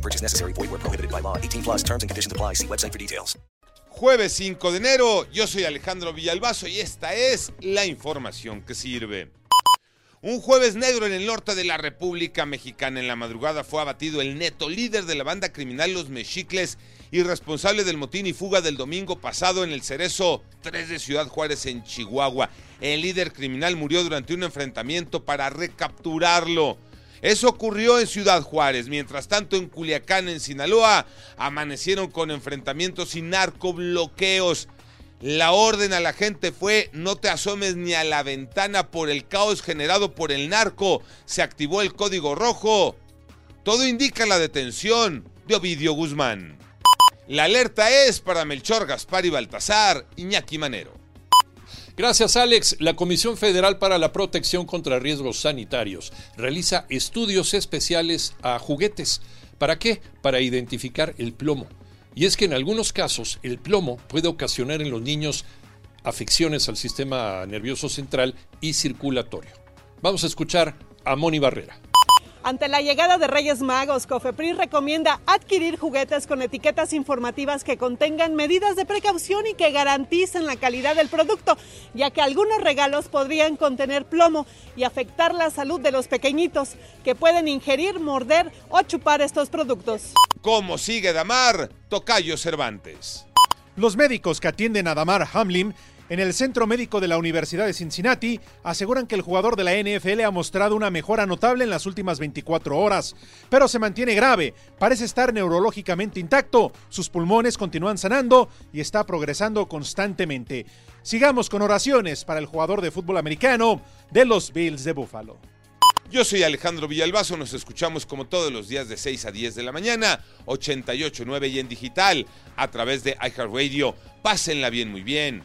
No purchase necessary. Void where prohibited by law. 18 plus terms and conditions apply. See website for details. Jueves 5 de enero, yo soy Alejandro Villalbazo y esta es la información que sirve. Un jueves negro en el norte de la República Mexicana. En la madrugada fue abatido el neto líder de la banda criminal Los Mexicles y responsable del motín y fuga del domingo pasado en el Cerezo 3 de Ciudad Juárez en Chihuahua. El líder criminal murió durante un enfrentamiento para recapturarlo. Eso ocurrió en Ciudad Juárez. Mientras tanto, en Culiacán, en Sinaloa, amanecieron con enfrentamientos y narcobloqueos. La orden a la gente fue no te asomes ni a la ventana por el caos generado por el narco. Se activó el código rojo. Todo indica la detención de Ovidio Guzmán. La alerta es para Melchor, Gaspar y Baltasar, Iñaki Manero. Gracias, Alex. La Comisión Federal para la Protección contra Riesgos Sanitarios realiza estudios especiales a juguetes. ¿Para qué? Para identificar el plomo. Y es que en algunos casos el plomo puede ocasionar en los niños afecciones al sistema nervioso central y circulatorio. Vamos a escuchar a Moni Barrera. Ante la llegada de Reyes Magos, Cofepris recomienda adquirir juguetes con etiquetas informativas que contengan medidas de precaución y que garanticen la calidad del producto, ya que algunos regalos podrían contener plomo y afectar la salud de los pequeñitos, que pueden ingerir, morder o chupar estos productos. ¿Cómo sigue Damar? Tocayo Cervantes. Los médicos que atienden a Damar Hamlin en el Centro Médico de la Universidad de Cincinnati aseguran que el jugador de la NFL ha mostrado una mejora notable en las últimas 24 horas, pero se mantiene grave, parece estar neurológicamente intacto, sus pulmones continúan sanando y está progresando constantemente. Sigamos con oraciones para el jugador de fútbol americano de los Bills de Buffalo. Yo soy Alejandro Villalbazo, nos escuchamos como todos los días de 6 a 10 de la mañana, 88.9 y en digital, a través de iHeartRadio. Pásenla bien, muy bien